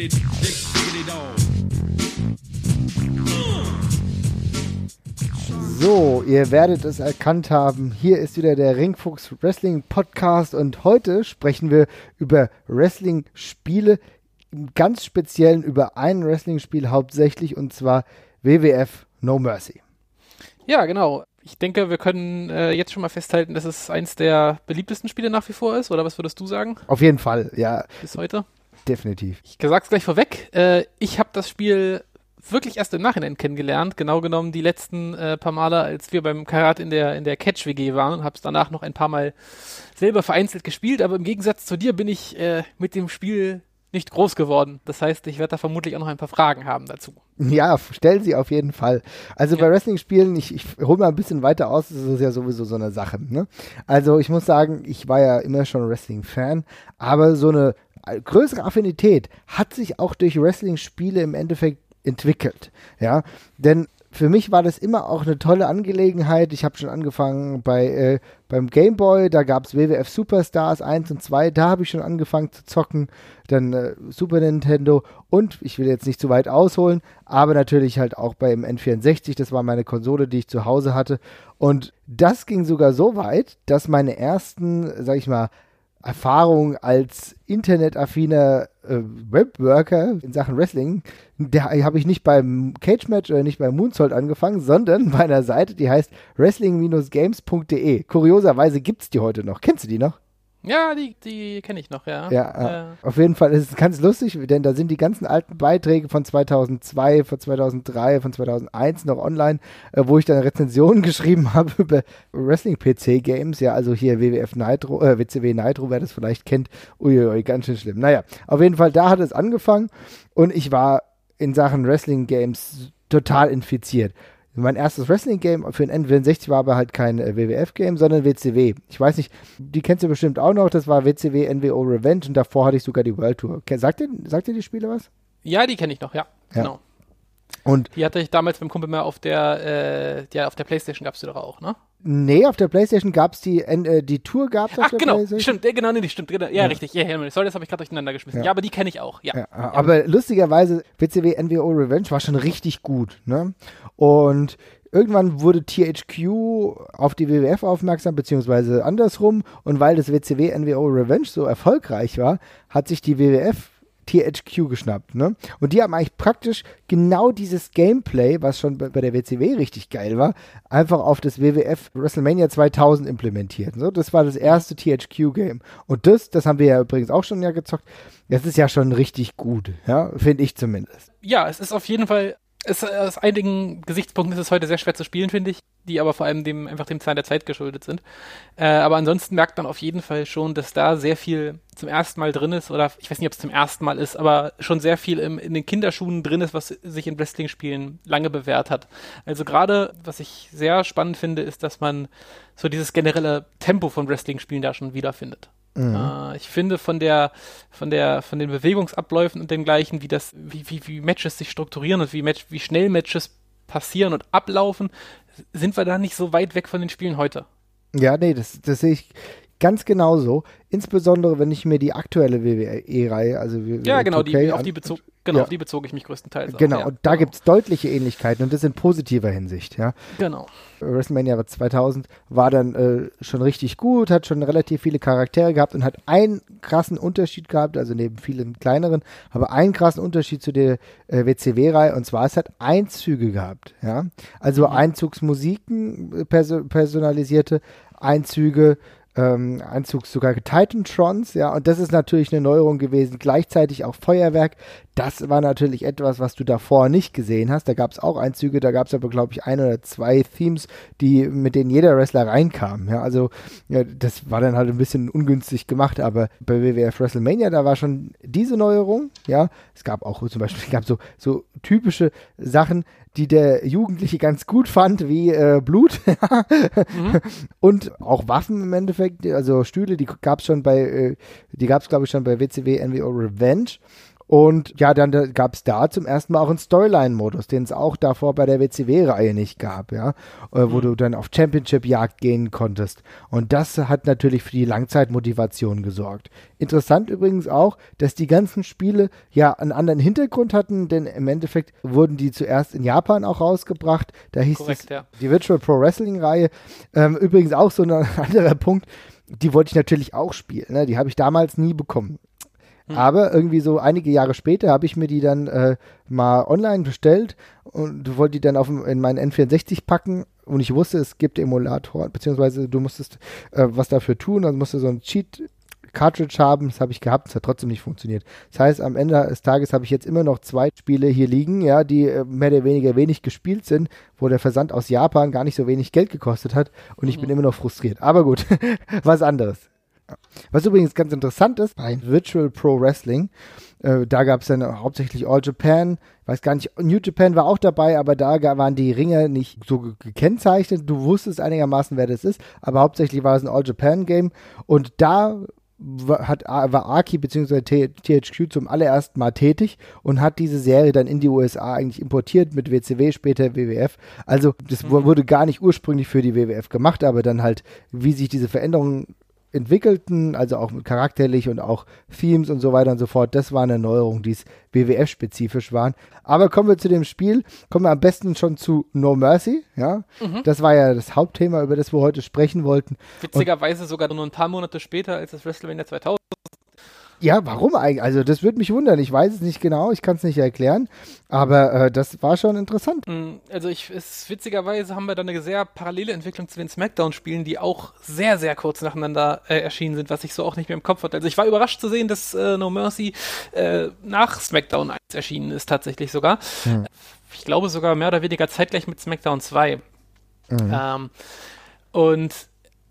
diggity, dick, diggity dog. So, ihr werdet es erkannt haben. Hier ist wieder der Ringfuchs Wrestling Podcast und heute sprechen wir über Wrestling-Spiele, im ganz speziellen über ein Wrestling-Spiel hauptsächlich und zwar WWF No Mercy. Ja, genau. Ich denke, wir können äh, jetzt schon mal festhalten, dass es eins der beliebtesten Spiele nach wie vor ist, oder was würdest du sagen? Auf jeden Fall, ja. Bis heute? Definitiv. Ich sag's gleich vorweg. Äh, ich habe das Spiel wirklich erst im Nachhinein kennengelernt. Genau genommen die letzten äh, paar Male, als wir beim Karat in der, in der Catch-WG waren und habe es danach noch ein paar Mal selber vereinzelt gespielt. Aber im Gegensatz zu dir bin ich äh, mit dem Spiel nicht groß geworden. Das heißt, ich werde da vermutlich auch noch ein paar Fragen haben dazu. Ja, stellen Sie auf jeden Fall. Also ja. bei Wrestling-Spielen, ich, ich hole mal ein bisschen weiter aus, das ist ja sowieso so eine Sache. Ne? Also ich muss sagen, ich war ja immer schon Wrestling-Fan, aber so eine größere Affinität hat sich auch durch Wrestling-Spiele im Endeffekt entwickelt. Ja, denn für mich war das immer auch eine tolle Angelegenheit. Ich habe schon angefangen bei äh, beim Game Boy, da gab es WWF Superstars 1 und 2, da habe ich schon angefangen zu zocken. Dann äh, Super Nintendo und ich will jetzt nicht zu weit ausholen, aber natürlich halt auch beim N64, das war meine Konsole, die ich zu Hause hatte. Und das ging sogar so weit, dass meine ersten, sag ich mal, Erfahrung als internetaffiner äh, Webworker in Sachen Wrestling, da habe ich nicht beim Cage Match oder nicht beim Moonsault angefangen, sondern bei einer Seite, die heißt wrestling-games.de. Kurioserweise gibt es die heute noch. Kennst du die noch? Ja, die, die kenne ich noch, ja. Ja, äh. auf jeden Fall ist es ganz lustig, denn da sind die ganzen alten Beiträge von 2002, von 2003, von 2001 noch online, äh, wo ich dann Rezensionen geschrieben habe über Wrestling-PC-Games, ja, also hier WWF Nitro, äh, WCW Nitro, wer das vielleicht kennt, uiuiui, ganz schön schlimm. Naja, auf jeden Fall, da hat es angefangen und ich war in Sachen Wrestling-Games total infiziert. Mein erstes Wrestling-Game für den N64 war aber halt kein äh, WWF-Game, sondern WCW. Ich weiß nicht, die kennst du bestimmt auch noch, das war WCW NWO Revenge und davor hatte ich sogar die World Tour. Sagt dir, sagt dir die Spiele was? Ja, die kenne ich noch, ja. ja. Genau. Und die hatte ich damals beim Kumpel mehr auf der, äh, ja, auf der Playstation gab es die doch auch, ne? Nee, auf der Playstation gab es die, äh, die Tour gab es auf Ach, der genau, Playstation. stimmt, genau, nee, stimmt, genau, ja, ja, richtig, ja, ja, sorry, das habe ich gerade durcheinander geschmissen. Ja. ja, aber die kenne ich auch, ja. ja. Aber lustigerweise, WCW NWO Revenge war schon richtig gut, ne? Und irgendwann wurde THQ auf die WWF aufmerksam, beziehungsweise andersrum. Und weil das WCW NWO Revenge so erfolgreich war, hat sich die WWF THQ geschnappt. Ne? Und die haben eigentlich praktisch genau dieses Gameplay, was schon bei, bei der WCW richtig geil war, einfach auf das WWF WrestleMania 2000 implementiert. Ne? Das war das erste THQ-Game. Und das, das haben wir ja übrigens auch schon ja gezockt, das ist ja schon richtig gut, ja, finde ich zumindest. Ja, es ist auf jeden Fall es, aus einigen Gesichtspunkten ist es heute sehr schwer zu spielen, finde ich, die aber vor allem dem einfach dem Zahn der Zeit geschuldet sind. Äh, aber ansonsten merkt man auf jeden Fall schon, dass da sehr viel zum ersten Mal drin ist, oder ich weiß nicht, ob es zum ersten Mal ist, aber schon sehr viel im, in den Kinderschuhen drin ist, was sich in Wrestling-Spielen lange bewährt hat. Also gerade, was ich sehr spannend finde, ist, dass man so dieses generelle Tempo von Wrestling-Spielen da schon wiederfindet. Mhm. Äh, ich finde von der, von der, von den Bewegungsabläufen und dem gleichen, wie das, wie, wie, wie Matches sich strukturieren und wie, Match, wie schnell Matches passieren und ablaufen, sind wir da nicht so weit weg von den Spielen heute. Ja, nee, das, das sehe ich ganz genauso. Insbesondere, wenn ich mir die aktuelle WWE-Reihe, also WWE Ja, genau, die, auf, die bezog, genau ja. auf die bezog ich mich größtenteils. Genau, auch, ja. und da genau. gibt es deutliche Ähnlichkeiten und das in positiver Hinsicht, ja. Genau. WrestleMania 2000 war dann äh, schon richtig gut, hat schon relativ viele Charaktere gehabt und hat einen krassen Unterschied gehabt, also neben vielen kleineren, aber einen krassen Unterschied zu der äh, WCW-Reihe und zwar es hat Einzüge gehabt, ja. Also mhm. Einzugsmusiken, äh, perso personalisierte Einzüge, ähm, Einzug sogar Titantrons, ja, und das ist natürlich eine Neuerung gewesen. Gleichzeitig auch Feuerwerk. Das war natürlich etwas, was du davor nicht gesehen hast. Da gab es auch Einzüge, da gab es aber, glaube ich, ein oder zwei Themes, die, mit denen jeder Wrestler reinkam. Ja, also ja, das war dann halt ein bisschen ungünstig gemacht, aber bei WWF WrestleMania, da war schon diese Neuerung, ja. Es gab auch zum Beispiel, gab so, so typische Sachen, die der Jugendliche ganz gut fand, wie äh, Blut mhm. und auch Waffen im Endeffekt, also Stühle, die gab es schon bei, äh, die gab es glaube ich schon bei WCW NWO Revenge Und ja, dann da, gab es da zum ersten Mal auch einen Storyline-Modus, den es auch davor bei der WCW-Reihe nicht gab, ja, äh, wo Mhm. du dann auf Championship-Jagd gehen konntest. Und das hat natürlich für die Langzeitmotivation gesorgt. Interessant übrigens auch, dass die ganzen Spiele ja einen anderen Hintergrund hatten, denn im Endeffekt wurden die zuerst in Japan auch rausgebracht. Da hieß Korrekt, es ja. die Virtual Pro Wrestling-Reihe. Ähm, übrigens auch so ein anderer Punkt, die wollte ich natürlich auch spielen. Ne? Die habe ich damals nie bekommen. Hm. Aber irgendwie so einige Jahre später habe ich mir die dann äh, mal online bestellt und wollte die dann auf, in meinen N64 packen und ich wusste, es gibt Emulator, beziehungsweise du musstest äh, was dafür tun, also musste so ein Cheat Cartridge haben, das habe ich gehabt, es hat trotzdem nicht funktioniert. Das heißt, am Ende des Tages habe ich jetzt immer noch zwei Spiele hier liegen, ja, die äh, mehr oder weniger wenig gespielt sind, wo der Versand aus Japan gar nicht so wenig Geld gekostet hat und ich bin immer noch frustriert. Aber gut, was anderes. Was übrigens ganz interessant ist, bei Virtual Pro Wrestling, äh, da gab es dann hauptsächlich All Japan, weiß gar nicht, New Japan war auch dabei, aber da waren die Ringer nicht so ge- gekennzeichnet. Du wusstest einigermaßen, wer das ist, aber hauptsächlich war es ein All Japan Game und da hat, war Aki bzw. THQ zum allerersten Mal tätig und hat diese Serie dann in die USA eigentlich importiert mit WCW, später WWF. Also das wu- wurde gar nicht ursprünglich für die WWF gemacht, aber dann halt, wie sich diese Veränderungen entwickelten, also auch mit charakterlich und auch Themes und so weiter und so fort. Das war eine Neuerung, die es WWF-spezifisch waren. Aber kommen wir zu dem Spiel, kommen wir am besten schon zu No Mercy, ja. Das war ja das Hauptthema, über das wir heute sprechen wollten. Witzigerweise sogar nur ein paar Monate später als das WrestleMania 2000. Ja, warum eigentlich? Also das würde mich wundern. Ich weiß es nicht genau, ich kann es nicht erklären, aber äh, das war schon interessant. Mm, Also ich, es, witzigerweise haben wir da eine sehr parallele Entwicklung zu den Smackdown-Spielen, die auch sehr, sehr kurz nacheinander äh, erschienen sind, was ich so auch nicht mehr im Kopf hatte. Also ich war überrascht zu sehen, dass äh, No Mercy äh, nach Smackdown 1 erschienen ist, tatsächlich sogar. Ich glaube sogar mehr oder weniger zeitgleich mit Smackdown 2. Ähm, und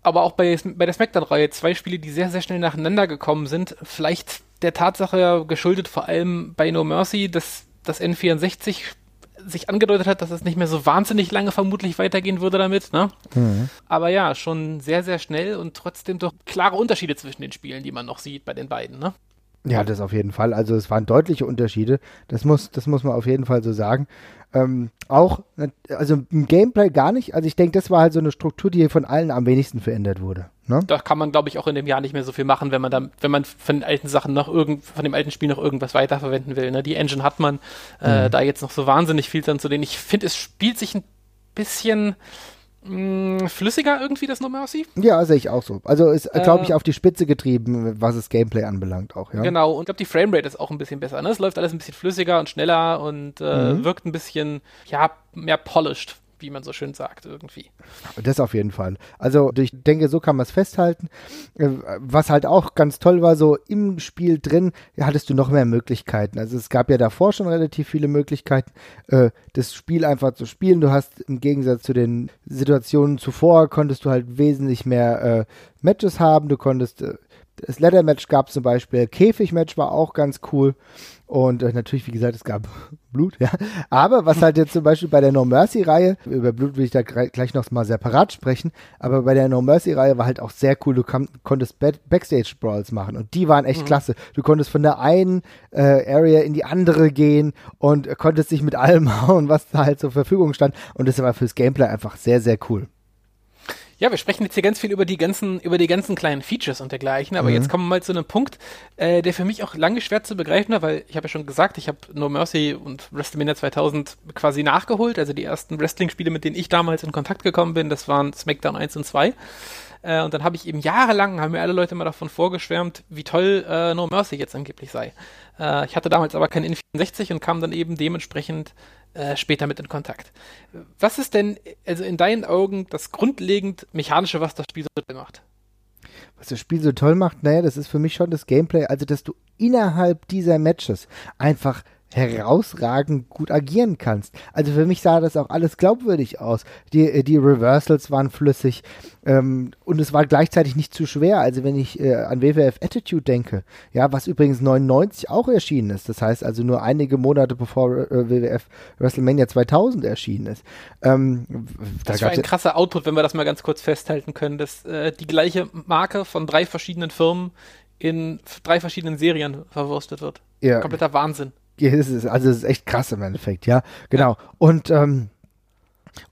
aber auch bei, bei der Smackdown-Reihe zwei Spiele, die sehr, sehr schnell nacheinander gekommen sind. Vielleicht der Tatsache geschuldet, vor allem bei No Mercy, dass das N64 sich angedeutet hat, dass es nicht mehr so wahnsinnig lange vermutlich weitergehen würde damit. Ne? Aber ja, schon sehr, sehr schnell und trotzdem doch klare Unterschiede zwischen den Spielen, die man noch sieht bei den beiden. Ne? Ja, das auf jeden Fall. Also es waren deutliche Unterschiede. Das muss, das muss man auf jeden Fall so sagen. Ähm, auch, also im Gameplay gar nicht. Also ich denke, das war halt so eine Struktur, die von allen am wenigsten verändert wurde. Ne? Da kann man, glaube ich, auch in dem Jahr nicht mehr so viel machen, wenn man da, wenn man von den alten Sachen noch irgend, von dem alten Spiel noch irgendwas weiterverwenden will. Ne? Die Engine hat man, äh, da jetzt noch so wahnsinnig viel dran zu denen. Ich finde, es spielt sich ein bisschen mh, flüssiger irgendwie, das No Mercy. Ja, sehe ich auch so. Also ist, glaube ich, Äh, auf die Spitze getrieben, was das Gameplay anbelangt auch, ja. Genau, und ich glaube, die Framerate ist auch ein bisschen besser. Ne? Es läuft alles ein bisschen flüssiger und schneller und äh, wirkt ein bisschen, ja, mehr polished, wie man so schön sagt, irgendwie. Das auf jeden Fall. Also ich denke, so kann man es festhalten. Äh, Was halt auch ganz toll war, so im Spiel drin hattest du noch mehr Möglichkeiten. Also es gab ja davor schon relativ viele Möglichkeiten, äh, das Spiel einfach zu spielen. Du hast im Gegensatz zu den Situationen zuvor, konntest du halt wesentlich mehr äh, Matches haben. Du konntest das Leather-Match gab es zum Beispiel, Käfig-Match war auch ganz cool. Und äh, natürlich, wie gesagt, es gab Blut, ja. Aber was halt jetzt zum Beispiel bei der No Mercy-Reihe, über Blut will ich da gleich noch mal separat sprechen, aber bei der No Mercy-Reihe war halt auch sehr cool. Du konntest Back- Backstage-Brawls machen und die waren echt klasse. Du konntest von der einen äh, Area in die andere gehen und konntest dich mit allem hauen, was da halt zur Verfügung stand. Und das war fürs Gameplay einfach sehr, sehr cool. Ja, wir sprechen jetzt hier ganz viel über die ganzen, über die ganzen kleinen Features und dergleichen, aber jetzt kommen wir mal zu einem Punkt, äh, der für mich auch lange schwer zu begreifen war, weil ich habe ja schon gesagt, ich habe No Mercy und WrestleMania 2000 quasi nachgeholt, also die ersten Wrestling-Spiele, mit denen ich damals in Kontakt gekommen bin, das waren SmackDown 1 und 2. Äh, und dann habe ich eben jahrelang, haben mir alle Leute mal davon vorgeschwärmt, wie toll äh, No Mercy jetzt angeblich sei. Äh, ich hatte damals aber kein N64 und kam dann eben dementsprechend äh, später mit in Kontakt. Was ist denn, also in deinen Augen, das grundlegend Mechanische, was das Spiel so toll macht? Was das Spiel so toll macht, naja, das ist für mich schon das Gameplay, also dass du innerhalb dieser Matches einfach herausragend gut agieren kannst. Also für mich sah das auch alles glaubwürdig aus. Die, die Reversals waren flüssig ähm, und es war gleichzeitig nicht zu schwer. Also wenn ich äh, an WWF Attitude denke, ja, was übrigens 99 auch erschienen ist, das heißt also nur einige Monate bevor äh, WWF WrestleMania 2000 erschienen ist. Ähm, da Das war ein krasser Output, wenn wir das mal ganz kurz festhalten können, dass äh, die gleiche Marke von drei verschiedenen Firmen in drei verschiedenen Serien verwurstet wird. Ja. Kompletter Wahnsinn. Also es ist echt krass im Endeffekt, ja, genau. Und ähm,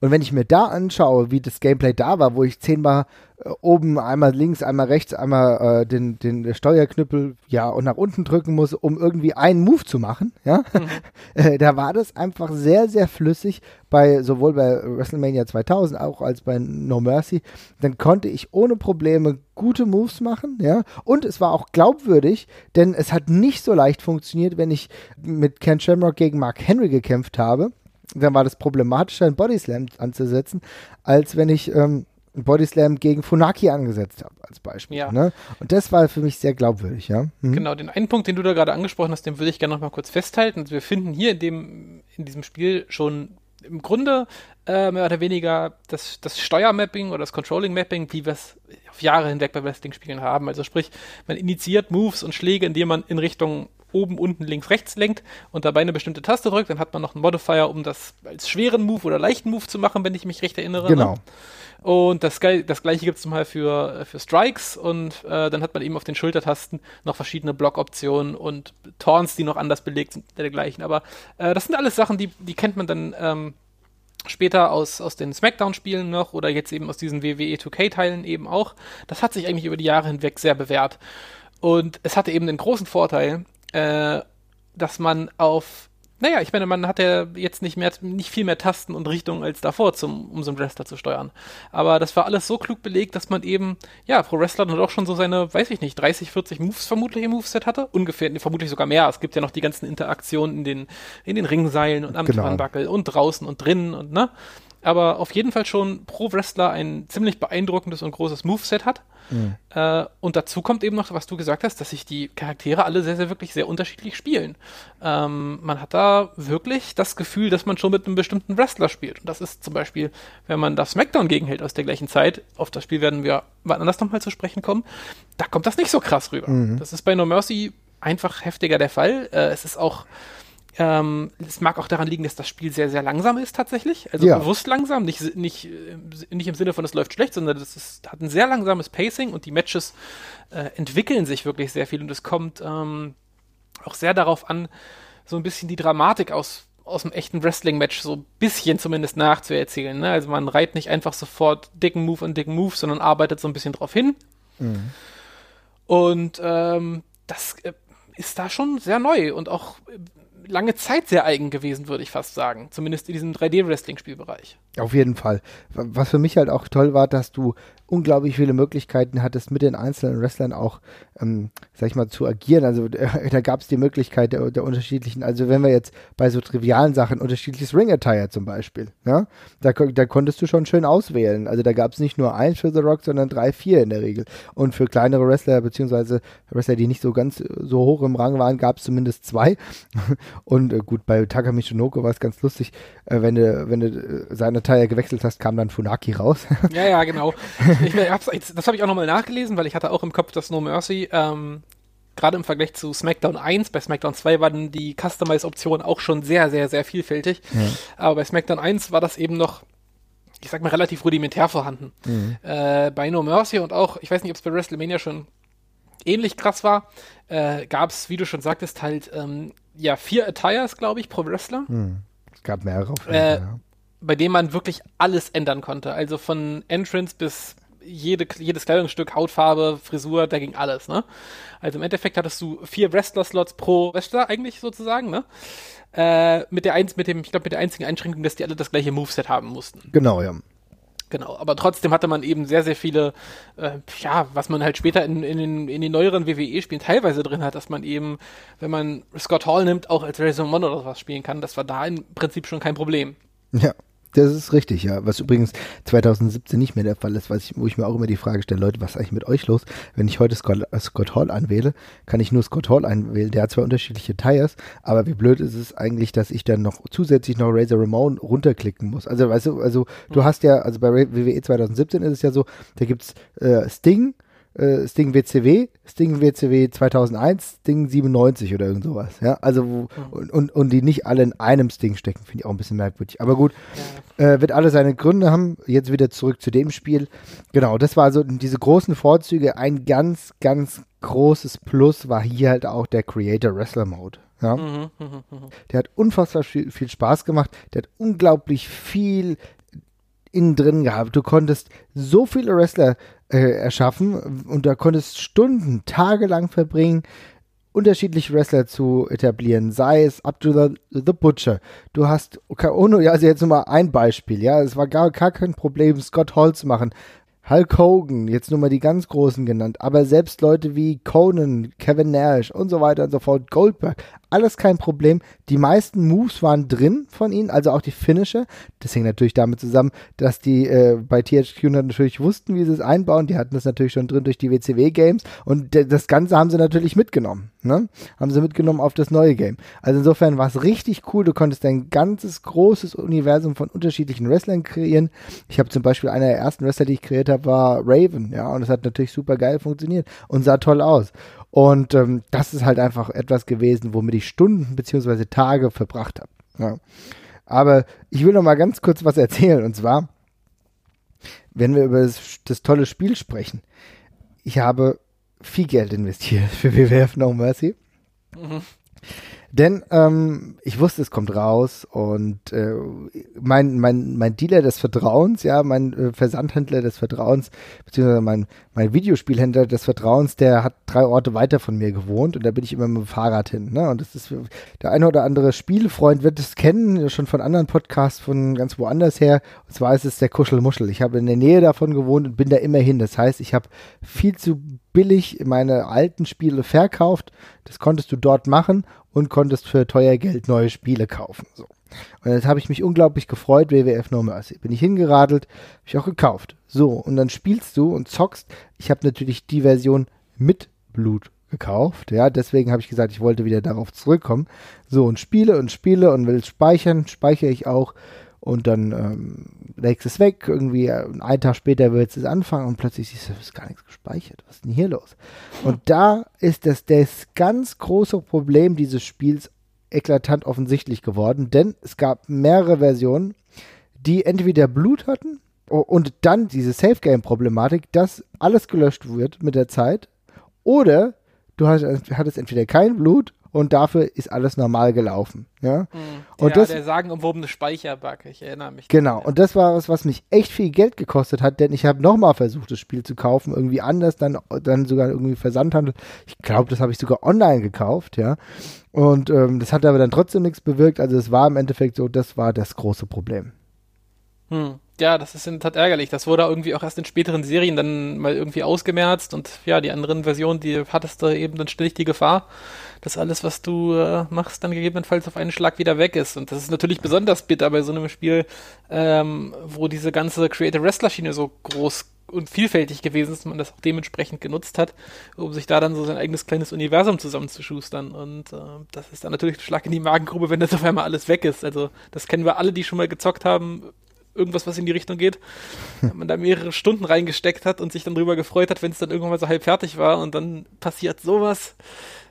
und wenn ich mir da anschaue, wie das Gameplay da war, wo ich zehnmal äh, oben, einmal links, einmal rechts, einmal äh, den, den Steuerknüppel ja und nach unten drücken muss, um irgendwie einen Move zu machen, ja, äh, da war das einfach sehr, sehr flüssig bei sowohl bei WrestleMania 2000 auch als bei No Mercy. Dann konnte ich ohne Probleme gute Moves machen, ja, und es war auch glaubwürdig, denn es hat nicht so leicht funktioniert, wenn ich mit Ken Shamrock gegen Mark Henry gekämpft habe dann war das problematischer, einen Bodyslam anzusetzen, als wenn ich ähm, einen Bodyslam gegen Funaki angesetzt habe, als Beispiel. Ja. Ne? Und das war für mich sehr glaubwürdig, ja. Mhm. Genau, den einen Punkt, den du da gerade angesprochen hast, den würde ich gerne noch mal kurz festhalten. Also wir finden hier in dem, in diesem Spiel schon im Grunde äh, mehr oder weniger das, das Steuermapping oder das Controlling-Mapping, wie wir es auf Jahre hinweg bei Wrestling-Spielen haben. Also sprich, man initiiert Moves und Schläge, indem man in Richtung oben, unten, links, rechts lenkt und dabei eine bestimmte Taste drückt. Dann hat man noch einen Modifier, um das als schweren Move oder leichten Move zu machen, wenn ich mich recht erinnere. Genau. Ne? Und das, das gleiche gibt es mal für, für Strikes und äh, dann hat man eben auf den Schultertasten noch verschiedene Blockoptionen und Taunts, die noch anders belegt sind dergleichen. Aber äh, das sind alles Sachen, die, die kennt man dann ähm, später aus, aus den Smackdown-Spielen noch oder jetzt eben aus diesen WWE 2K-Teilen eben auch. Das hat sich eigentlich über die Jahre hinweg sehr bewährt. Und es hatte eben den großen Vorteil, äh, dass man auf, naja, ich meine, man hat ja jetzt nicht mehr, nicht viel mehr Tasten und Richtungen als davor, zum, um so einen Wrestler zu steuern. Aber das war alles so klug belegt, dass man eben, ja, pro Wrestler dann doch schon so seine, weiß ich nicht, 30, 40 Moves vermutlich im Moveset hatte. Ungefähr, vermutlich sogar mehr. Es gibt ja noch die ganzen Interaktionen in den, in den Ringseilen und am Genau. Turnbuckle und draußen und drinnen und, ne? Aber auf jeden Fall schon pro Wrestler ein ziemlich beeindruckendes und großes Moveset hat. Äh, und dazu kommt eben noch, was du gesagt hast, dass sich die Charaktere alle sehr, sehr wirklich sehr unterschiedlich spielen. Ähm, man hat da wirklich das Gefühl, dass man schon mit einem bestimmten Wrestler spielt. Und das ist zum Beispiel, wenn man das SmackDown gegenhält aus der gleichen Zeit, auf das Spiel werden wir wann anders nochmal zu sprechen kommen, da kommt das nicht so krass rüber. Das ist bei No Mercy einfach heftiger der Fall. Äh, es ist auch ähm, es mag auch daran liegen, dass das Spiel sehr, sehr langsam ist tatsächlich. Also Ja. bewusst langsam, nicht, nicht, äh, nicht im Sinne von, es läuft schlecht, sondern es ist, hat ein sehr langsames Pacing und die Matches äh, entwickeln sich wirklich sehr viel und es kommt ähm, auch sehr darauf an, so ein bisschen die Dramatik aus, aus dem echten Wrestling-Match so ein bisschen zumindest nachzuerzählen. Ne? Also man reiht nicht einfach sofort dicken Move und dicken Move, sondern arbeitet so ein bisschen drauf hin. Und ähm, das äh, ist da schon sehr neu und auch äh, lange Zeit sehr eigen gewesen, würde ich fast sagen. Zumindest in diesem 3D-Wrestling-Spielbereich. Auf jeden Fall. Was für mich halt auch toll war, dass du unglaublich viele Möglichkeiten hattest, mit den einzelnen Wrestlern auch, ähm, sag ich mal, zu agieren. Also äh, da gab es die Möglichkeit der, der unterschiedlichen, also wenn wir jetzt bei so trivialen Sachen, unterschiedliches Ring-Attire zum Beispiel, ja, da, kon- da konntest du schon schön auswählen. Also da gab es nicht nur eins für The Rock, sondern drei, vier in der Regel. Und für kleinere Wrestler, beziehungsweise Wrestler, die nicht so ganz äh, so hoch im Rang waren, gab es zumindest zwei. Und äh, gut, bei Taka Michinoku war es ganz lustig, äh, wenn du, wenn du äh, seine Attire gewechselt hast, kam dann Funaki raus. Ja, ja, genau. Ich, hab's, das habe ich auch nochmal nachgelesen, weil ich hatte auch im Kopf, dass No Mercy, ähm, gerade im Vergleich zu SmackDown 1, bei SmackDown 2 waren die Customize-Optionen auch schon sehr, sehr, sehr vielfältig. Aber bei SmackDown 1 war das eben noch, ich sag mal, relativ rudimentär vorhanden. Äh, bei No Mercy und auch, ich weiß nicht, ob es bei WrestleMania schon ähnlich krass war, äh, gab es, wie du schon sagtest, halt ähm, ja vier Attires, glaube ich, pro Wrestler es gab mehrere. Äh, ja. Bei dem man wirklich alles ändern konnte. Also von Entrance bis jede, jedes Kleidungsstück, Hautfarbe, Frisur, da ging alles, ne? Also im Endeffekt hattest du vier Wrestler-Slots pro Wrestler eigentlich sozusagen, ne? Äh, mit der eins, mit dem, ich glaube, mit der einzigen Einschränkung, dass die alle das gleiche Moveset haben mussten. Genau, ja. Genau, aber trotzdem hatte man eben sehr, sehr viele, äh, ja, was man halt später in, in, den, in den neueren WWE-Spielen teilweise drin hat, dass man eben, wenn man Scott Hall nimmt, auch als Razor One oder was spielen kann. Das war da im Prinzip schon kein Problem. Ja, das ist richtig, ja. Was übrigens 2017 nicht mehr der Fall ist, was ich, wo ich mir auch immer die Frage stelle, Leute, was ist eigentlich mit euch los? Wenn ich heute Scott, äh, Scott Hall anwähle, kann ich nur Scott Hall einwählen. Der hat zwar unterschiedliche Tires, aber wie blöd ist es eigentlich, dass ich dann noch zusätzlich noch Razor Ramon runterklicken muss. Also, weißt du, also du hast ja, also bei WWE 2017 ist es ja so, da gibt's äh, Sting, äh, Sting WCW, Sting WCW 2001, Sting 97 oder irgend sowas. Ja, also wo, und, und, und die nicht alle in einem Sting stecken, finde ich auch ein bisschen merkwürdig. Aber gut, äh, wird alle seine Gründe haben. Jetzt wieder zurück zu dem Spiel. Genau, das war so diese großen Vorzüge. Ein ganz, ganz großes Plus war hier halt auch der Creator Wrestler Mode. Ja? Mhm, mhm, mhm. Der hat unfassbar viel, viel Spaß gemacht. Der hat unglaublich viel innen drin gehabt. Du konntest so viele Wrestler äh, erschaffen und da konntest Stunden, Tage lang verbringen, unterschiedliche Wrestler zu etablieren, sei es to the, the Butcher. Du hast, ohne, ja, also jetzt nur mal ein Beispiel, ja, es war gar, gar kein Problem, Scott Hall zu machen. Hulk Hogan, jetzt nur mal die ganz großen genannt, aber selbst Leute wie Conan, Kevin Nash und so weiter und so fort, Goldberg, alles kein Problem. Die meisten Moves waren drin von ihnen, also auch die Finisher. Das hängt natürlich damit zusammen, dass die äh, bei THQ natürlich wussten, wie sie es einbauen. Die hatten das natürlich schon drin durch die WCW-Games und das Ganze haben sie natürlich mitgenommen. Ne? Haben sie mitgenommen auf das neue Game. Also insofern war es richtig cool. Du konntest ein ganzes großes Universum von unterschiedlichen Wrestlern kreieren. Ich habe zum Beispiel einer der ersten Wrestler, die ich kreiert habe, war Raven. Ja, und das hat natürlich super geil funktioniert und sah toll aus. Und ähm, das ist halt einfach etwas gewesen, womit ich Stunden bzw. Tage verbracht habe. Ja. Aber ich will noch mal ganz kurz was erzählen. Und zwar, wenn wir über das, das tolle Spiel sprechen. Ich habe viel Geld investiert für WWF No Mercy. Mhm. Denn ähm, ich wusste, es kommt raus und äh, mein, mein, mein Dealer des Vertrauens, ja, mein äh, Versandhändler des Vertrauens, beziehungsweise mein, mein Videospielhändler des Vertrauens, der hat drei Orte weiter von mir gewohnt und da bin ich immer mit dem Fahrrad hin. Ne? Und das ist der eine oder andere Spielfreund wird es kennen, schon von anderen Podcasts von ganz woanders her. Und zwar ist es der Kuschelmuschel. Ich habe in der Nähe davon gewohnt und bin da immer hin. Das heißt, ich habe viel zu billig meine alten Spiele verkauft. Das konntest du dort machen und konntest für teuer Geld neue Spiele kaufen. So. Und jetzt habe ich mich unglaublich gefreut, WWF No Mercy. Bin ich hingeradelt, habe ich auch gekauft. So, und dann spielst du und zockst. Ich habe natürlich die Version mit Blut gekauft. Ja, deswegen habe ich gesagt, ich wollte wieder darauf zurückkommen. So, und spiele und spiele und will speichern, speichere ich auch und dann ähm, legst es weg, irgendwie äh, einen Tag später willst du es anfangen und plötzlich siehst du, es ist gar nichts gespeichert. Was ist denn hier los? Und da ist das, das ganz große Problem dieses Spiels eklatant offensichtlich geworden, denn es gab mehrere Versionen, die entweder Blut hatten und dann diese Safe-Game-Problematik, dass alles gelöscht wird mit der Zeit oder du hattest entweder kein Blut und dafür ist alles normal gelaufen. Ja, mhm. und ja, das, der sagenumwobene Speicherbug, ich erinnere mich. Genau, daran, und das war was, was mich echt viel Geld gekostet hat, denn ich habe nochmal versucht, das Spiel zu kaufen, irgendwie anders, dann, dann sogar irgendwie Versandhandel. Ich glaube, das habe ich sogar online gekauft, ja. Und ähm, das hat aber dann trotzdem nichts bewirkt. Also es war im Endeffekt so, das war das große Problem. Hm. Ja, das ist in Tat ärgerlich. Das wurde irgendwie auch erst in späteren Serien dann mal irgendwie ausgemerzt und ja, die anderen Versionen, die hattest du eben dann ständig die Gefahr, dass alles, was du äh, machst, dann gegebenenfalls auf einen Schlag wieder weg ist. Und das ist natürlich besonders bitter bei so einem Spiel, ähm, wo diese ganze Creative Wrestler-Schiene so groß und vielfältig gewesen ist, man das auch dementsprechend genutzt hat, um sich da dann so sein eigenes kleines Universum zusammenzuschustern. Und äh, das ist dann natürlich ein Schlag in die Magengrube, wenn das auf einmal alles weg ist. Also das kennen wir alle, die schon mal gezockt haben, irgendwas, was in die Richtung geht. Wenn man da mehrere Stunden reingesteckt hat und sich dann drüber gefreut hat, wenn es dann irgendwann mal so halb fertig war und dann passiert sowas.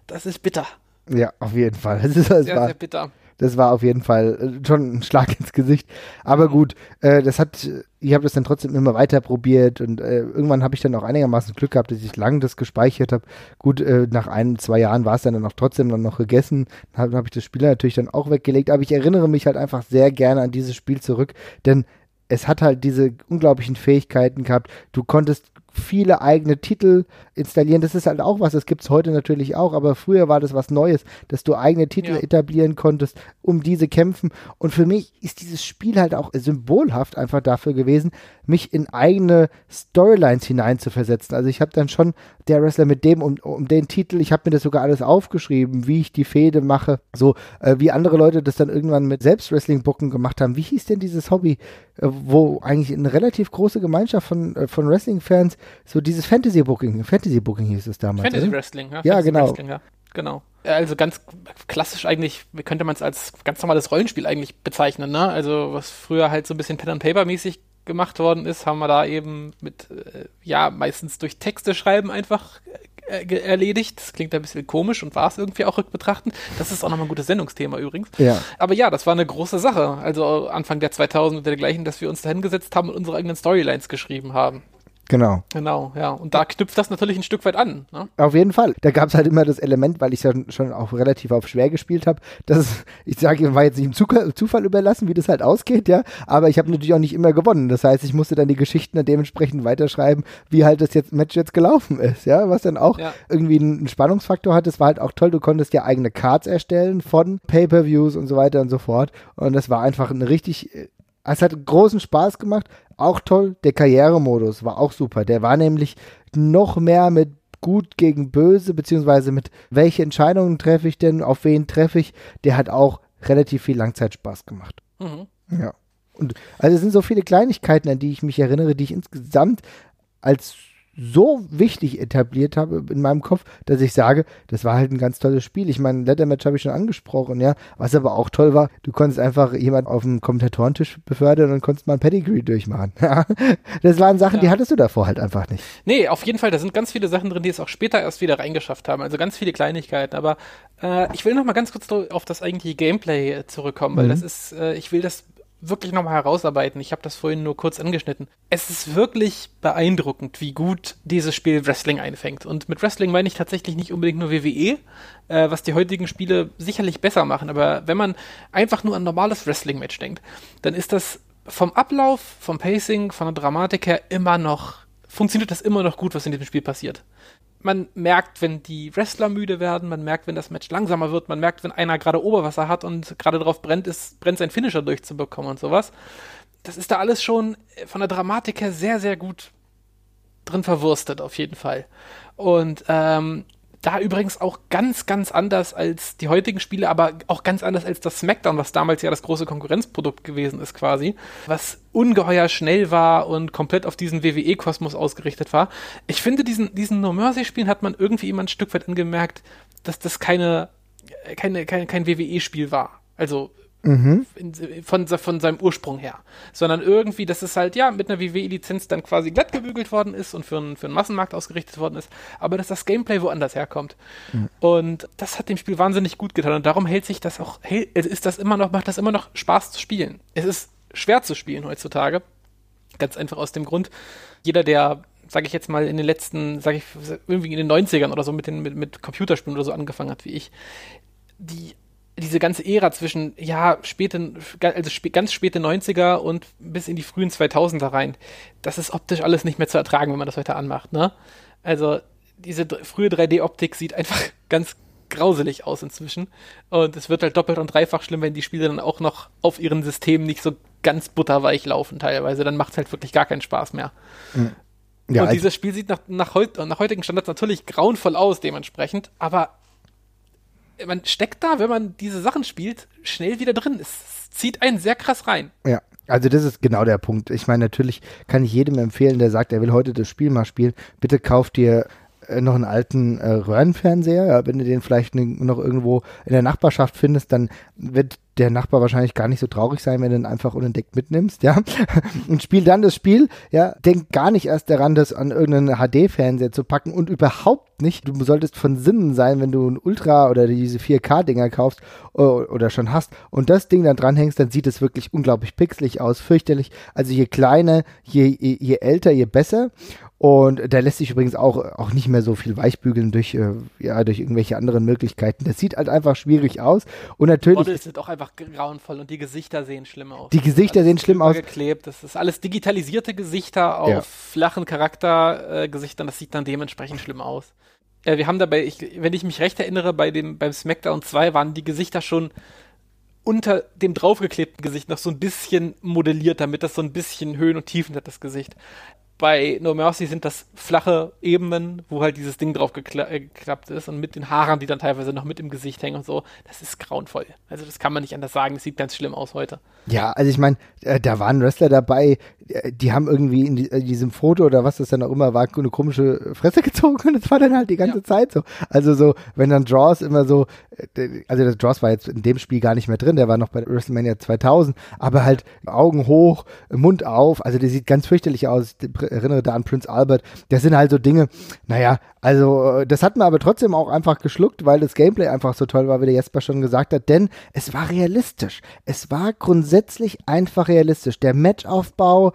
Das ist bitter. Ja, auf jeden Fall. Das ist, das sehr, war, sehr bitter. Das war auf jeden Fall äh, schon ein Schlag ins Gesicht. Aber mhm. gut, äh, das hat, ich habe das dann trotzdem immer weiter probiert und äh, irgendwann habe ich dann auch einigermaßen Glück gehabt, dass ich lang das gespeichert habe. Gut, äh, nach ein, zwei Jahren war es dann, dann auch trotzdem dann noch gegessen. Dann habe hab ich das Spiel natürlich dann auch weggelegt. Aber ich erinnere mich halt einfach sehr gerne an dieses Spiel zurück, denn es hat halt diese unglaublichen Fähigkeiten gehabt. Du konntest viele eigene Titel installieren. Das ist halt auch was, das gibt es heute natürlich auch, aber früher war das was Neues, dass du eigene Titel ja. etablieren konntest, um diese kämpfen. Und für mich ist dieses Spiel halt auch symbolhaft einfach dafür gewesen, mich in eigene Storylines hineinzuversetzen. Also ich habe dann schon der Wrestler mit dem um, um den Titel, ich habe mir das sogar alles aufgeschrieben, wie ich die Fehde mache, so äh, wie andere Leute das dann irgendwann mit Selbst-Wrestling-Bucken gemacht haben. Wie hieß denn dieses Hobby, wo eigentlich eine relativ große Gemeinschaft von, äh, von Wrestling-Fans so dieses Fantasy-Booking, Fantasy-Booking hieß es damals. Fantasy-Wrestling, ja. Ja, Fantasy genau. Wrestling, ja. Genau. Also ganz klassisch eigentlich, könnte man es als ganz normales Rollenspiel eigentlich bezeichnen, ne? Also was früher halt so ein bisschen Pen and Paper mäßig gemacht worden ist, haben wir da eben mit, äh, ja, meistens durch Texte schreiben einfach äh, erledigt. Das klingt ein bisschen komisch und war es irgendwie auch rückbetrachten. Das ist auch nochmal ein gutes Sendungsthema übrigens. Ja. Aber ja, das war eine große Sache. Also Anfang der 2000 und dergleichen, dass wir uns da hingesetzt haben und unsere eigenen Storylines geschrieben haben. Genau. Genau, ja. Und da knüpft das natürlich ein Stück weit an. Ne? Auf jeden Fall. Da gab es halt immer das Element, weil ich ja schon auch relativ auf schwer gespielt habe, dass ich sage, war jetzt nicht im Zufall, überlassen, wie das halt ausgeht, ja. Aber ich habe natürlich auch nicht immer gewonnen. Das heißt, ich musste dann die Geschichten dann dementsprechend weiterschreiben, wie halt das jetzt Match jetzt gelaufen ist, ja. Was dann auch Ja. irgendwie einen Spannungsfaktor hat. Das war halt auch toll. Du konntest ja eigene Cards erstellen von Pay-per-Views und so weiter und so fort. Und das war einfach eine richtig äh, es hat großen Spaß gemacht. Auch toll. Der Karrieremodus war auch super. Der war nämlich noch mehr mit gut gegen böse, beziehungsweise mit welche Entscheidungen treffe ich denn, auf wen treffe ich. Der hat auch relativ viel Langzeitspaß gemacht. Mhm. Ja. Und also es sind so viele Kleinigkeiten, an die ich mich erinnere, die ich insgesamt als so wichtig etabliert habe in meinem Kopf, dass ich sage, das war halt ein ganz tolles Spiel. Ich meine, Lettermatch habe ich schon angesprochen, ja. Was aber auch toll war, du konntest einfach jemand auf dem Kommentatorentisch befördern und konntest mal ein Pedigree durchmachen. Das waren Sachen, die Ja. hattest du davor halt einfach nicht. Nee, auf jeden Fall, da sind ganz viele Sachen drin, die es auch später erst wieder reingeschafft haben. Also ganz viele Kleinigkeiten. Aber äh, ich will noch mal ganz kurz auf das eigentliche Gameplay äh, zurückkommen, weil Mhm. das ist, äh, ich will das wirklich noch mal herausarbeiten. Ich habe das vorhin nur kurz angeschnitten. Es ist wirklich beeindruckend, wie gut dieses Spiel Wrestling einfängt. Und mit Wrestling meine ich tatsächlich nicht unbedingt nur WWE, äh, was die heutigen Spiele sicherlich besser machen. Aber wenn man einfach nur an normales Wrestling-Match denkt, dann ist das vom Ablauf, vom Pacing, von der Dramatik her immer noch, funktioniert das immer noch gut, was in diesem Spiel passiert. Man merkt, wenn die Wrestler müde werden, man merkt, wenn das Match langsamer wird, man merkt, wenn einer gerade Oberwasser hat und gerade darauf brennt, ist, brennt sein Finisher durchzubekommen und sowas. Das ist da alles schon von der Dramatik her sehr, sehr gut drin verwurstet, auf jeden Fall. Und ähm, da übrigens auch ganz, ganz anders als die heutigen Spiele, aber auch ganz anders als das SmackDown, was damals ja das große Konkurrenzprodukt gewesen ist quasi, was ungeheuer schnell war und komplett auf diesen WWE-Kosmos ausgerichtet war. Ich finde, diesen, diesen No Mercy-Spielen hat man irgendwie immer ein Stück weit angemerkt, dass das keine, keine, keine kein WWE-Spiel war. Also in, von, von seinem Ursprung her. Sondern irgendwie, dass es halt, ja, mit einer WWE-Lizenz dann quasi glatt gebügelt worden ist und für, einen- für einen Massenmarkt ausgerichtet worden ist, aber dass das Gameplay woanders herkommt. Und das hat dem Spiel wahnsinnig gut getan und darum hält sich das auch, es ist das immer noch, macht das immer noch Spaß zu spielen. Es ist schwer zu spielen heutzutage. Ganz einfach aus dem Grund, jeder, der, sage ich jetzt mal, in den letzten, sage ich, irgendwie in den 90ern oder so mit, den, mit, mit Computerspielen oder so angefangen hat wie ich, die diese ganze Ära zwischen, ja, späte, also spä ganz späte 90er und bis in die frühen 2000er rein, das ist optisch alles nicht mehr zu ertragen, wenn man das heute anmacht, ne? Also, diese frühe 3D-Optik sieht einfach ganz grauselig aus inzwischen. Und es wird halt doppelt und dreifach schlimm, wenn die Spiele dann auch noch auf ihren Systemen nicht so ganz butterweich laufen teilweise. Dann macht es halt wirklich gar keinen Spaß mehr. Ja, und also- dieses Spiel sieht nach, nach, heut, nach heutigen Standards natürlich grauenvoll aus, dementsprechend, aber man steckt da, wenn man diese Sachen spielt, schnell wieder drin. Es zieht einen sehr krass rein. Ja, also das ist genau der Punkt. Ich meine, natürlich kann ich jedem empfehlen, der sagt, er will heute das Spiel mal spielen, bitte kauft dir äh, noch einen alten äh, Röhrenfernseher. Ja, wenn du den vielleicht ne, noch irgendwo in der Nachbarschaft findest, dann wird der Nachbar wahrscheinlich gar nicht so traurig sein, wenn du ihn einfach unentdeckt mitnimmst, ja. Und spiel dann das Spiel, ja. Denk gar nicht erst daran, das an irgendeinen HD-Fernseher zu packen und überhaupt nicht. Du solltest von Sinnen sein, wenn du ein Ultra oder diese 4K-Dinger kaufst äh, oder schon hast und das Ding dann dranhängst, dann sieht es wirklich unglaublich pixelig aus, fürchterlich. Also je kleiner, je, je, je älter, je besser. Und da lässt sich übrigens auch, auch nicht mehr so viel weichbügeln durch, äh, ja, durch irgendwelche anderen Möglichkeiten. Das sieht halt einfach schwierig aus. Und natürlich. Models sind auch einfach grauenvoll und die Gesichter sehen schlimm aus. Die Gesichter Alles sehen schlimm aus. Geklebt. Das ist alles digitalisierte Gesichter auf Ja. flachen Charaktergesichtern. Äh, das sieht dann dementsprechend schlimm aus. Äh, wir haben dabei, ich, wenn ich mich recht erinnere, bei dem, beim SmackDown 2 waren die Gesichter schon unter dem draufgeklebten Gesicht noch so ein bisschen modelliert, damit das so ein bisschen Höhen und Tiefen hat, das Gesicht. Bei No Mercy sind das flache Ebenen, wo halt dieses Ding drauf gekla äh, geklappt ist und mit den Haaren, die dann teilweise noch mit im Gesicht hängen und so. Das ist grauenvoll. Also das kann man nicht anders sagen. Das sieht ganz schlimm aus heute. Ja, also ich meine, äh, da waren Wrestler dabei, äh, die haben irgendwie in die, äh, diesem Foto oder was das dann auch immer war, eine komische Fresse gezogen und das war dann halt die ganze Ja. Zeit so. Also so, wenn dann Draws immer so, äh, also das Draws war jetzt in dem Spiel gar nicht mehr drin, der war noch bei WrestleMania 2000, aber halt Augen hoch, Mund auf, also der sieht ganz fürchterlich aus. Ich erinnere da an Prince Albert. Das sind halt so Dinge, naja, Also, äh, das hat man aber trotzdem auch einfach geschluckt, weil das Gameplay einfach so toll war, wie der Jesper schon gesagt hat, denn es war realistisch. Es war grundsätzlich einfach realistisch. Der Matchaufbau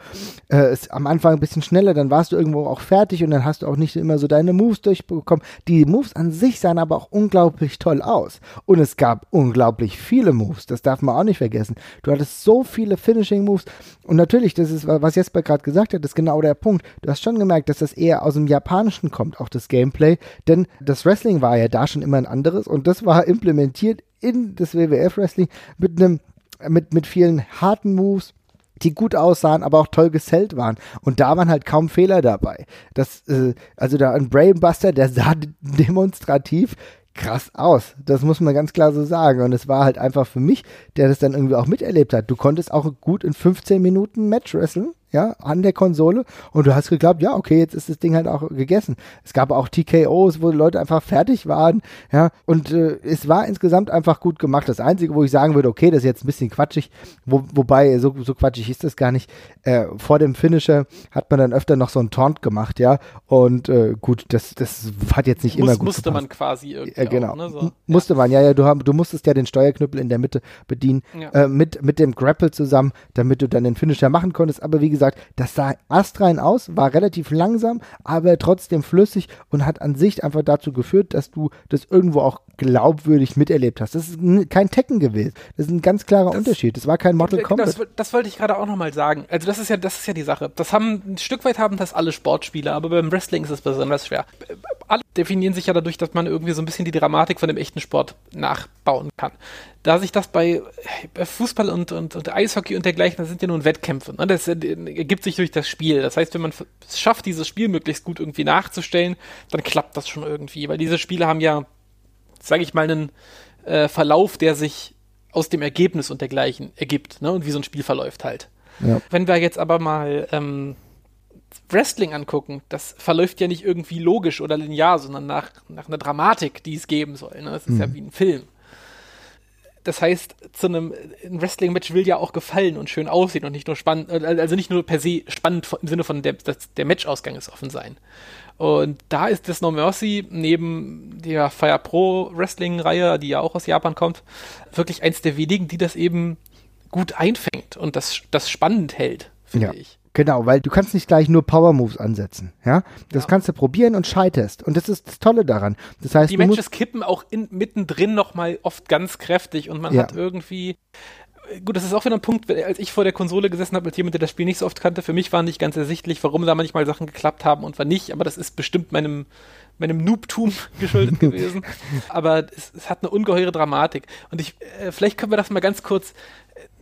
äh, ist am Anfang ein bisschen schneller, dann warst du irgendwo auch fertig und dann hast du auch nicht immer so deine Moves durchbekommen. Die Moves an sich sahen aber auch unglaublich toll aus. Und es gab unglaublich viele Moves, das darf man auch nicht vergessen. Du hattest so viele Finishing Moves und natürlich, das ist, was Jesper gerade gesagt hat, ist genau der Punkt. Du hast schon gemerkt, dass das eher aus dem Japanischen kommt, auch das Gameplay, denn das Wrestling war ja da schon immer ein anderes und das war implementiert in das WWF Wrestling mit einem mit, mit vielen harten Moves, die gut aussahen, aber auch toll gesellt waren. Und da waren halt kaum Fehler dabei. Das, äh, also da ein Brainbuster, der sah demonstrativ krass aus. Das muss man ganz klar so sagen. Und es war halt einfach für mich, der das dann irgendwie auch miterlebt hat. Du konntest auch gut in 15 Minuten Match wresteln ja, an der Konsole und du hast geglaubt, ja, okay, jetzt ist das Ding halt auch gegessen. Es gab auch TKOs, wo Leute einfach fertig waren, ja, und äh, es war insgesamt einfach gut gemacht. Das Einzige, wo ich sagen würde, okay, das ist jetzt ein bisschen quatschig, wo, wobei, so, so quatschig ist das gar nicht. Äh, vor dem Finisher hat man dann öfter noch so ein Taunt gemacht, ja, und äh, gut, das, das hat jetzt nicht Muss, immer gut Musste gepasst. man quasi irgendwie Ja, genau. auch, ne, so. M- Musste man, ja, ja, du, du musstest ja den Steuerknüppel in der Mitte bedienen, Ja. äh, mit, mit dem Grapple zusammen, damit du dann den Finisher machen konntest. Aber wie gesagt, das sah astrein aus, war relativ langsam, aber trotzdem flüssig und hat an sich einfach dazu geführt, dass du das irgendwo auch glaubwürdig miterlebt hast. Das ist kein Tekken gewesen. Das ist ein ganz klarer Unterschied. Das war kein Mortal Kombat. Das, das wollte ich gerade auch nochmal sagen. Also das ist ja, das ist ja die Sache. Das haben ein Stück weit haben das alle Sportspieler, aber beim Wrestling ist es besonders schwer. Alle definieren sich ja dadurch, dass man irgendwie so ein bisschen die Dramatik von dem echten Sport nachbauen kann. Da sich das bei, Fußball und, und, und Eishockey und dergleichen, das sind ja nun Wettkämpfe. Ne? Das äh, ergibt sich durch das Spiel. Das heißt, wenn man es schafft, dieses Spiel möglichst gut irgendwie nachzustellen, dann klappt das schon irgendwie. Weil diese Spiele haben ja, sage ich mal, einen äh, Verlauf, der sich aus dem Ergebnis und dergleichen ergibt, ne? Und wie so ein Spiel verläuft halt. Ja. Wenn wir jetzt aber mal ähm, Wrestling angucken, das verläuft ja nicht irgendwie logisch oder linear, sondern nach, nach einer Dramatik, die es geben soll. Ne? Das ist ja wie ein Film. Das heißt, zu einem ein Wrestling-Match will ja auch gefallen und schön aussehen und nicht nur spannend, also nicht nur per se spannend im Sinne von der, dass der Matchausgang ist offen sein. Und da ist das No Mercy neben der Fire Pro Wrestling-Reihe, die ja auch aus Japan kommt, wirklich eins der wenigen, die das eben gut einfängt und das, das spannend hält, finde Ja. ich. Genau, weil du kannst nicht gleich nur Power Moves ansetzen, ja? Das Ja. kannst du probieren und scheiterst. Und das ist das Tolle daran. Das heißt, Die Matches kippen auch in, mittendrin nochmal oft ganz kräftig und man Ja. hat irgendwie. Gut, das ist auch wieder ein Punkt, als ich vor der Konsole gesessen habe, als jemand, der das Spiel nicht so oft kannte, für mich war nicht ganz ersichtlich, warum da manchmal Sachen geklappt haben und wann nicht, aber das ist bestimmt meinem, meinem Noobtum geschuldet gewesen. Aber es, es hat eine ungeheure Dramatik. Und ich, äh, vielleicht können wir das mal ganz kurz äh,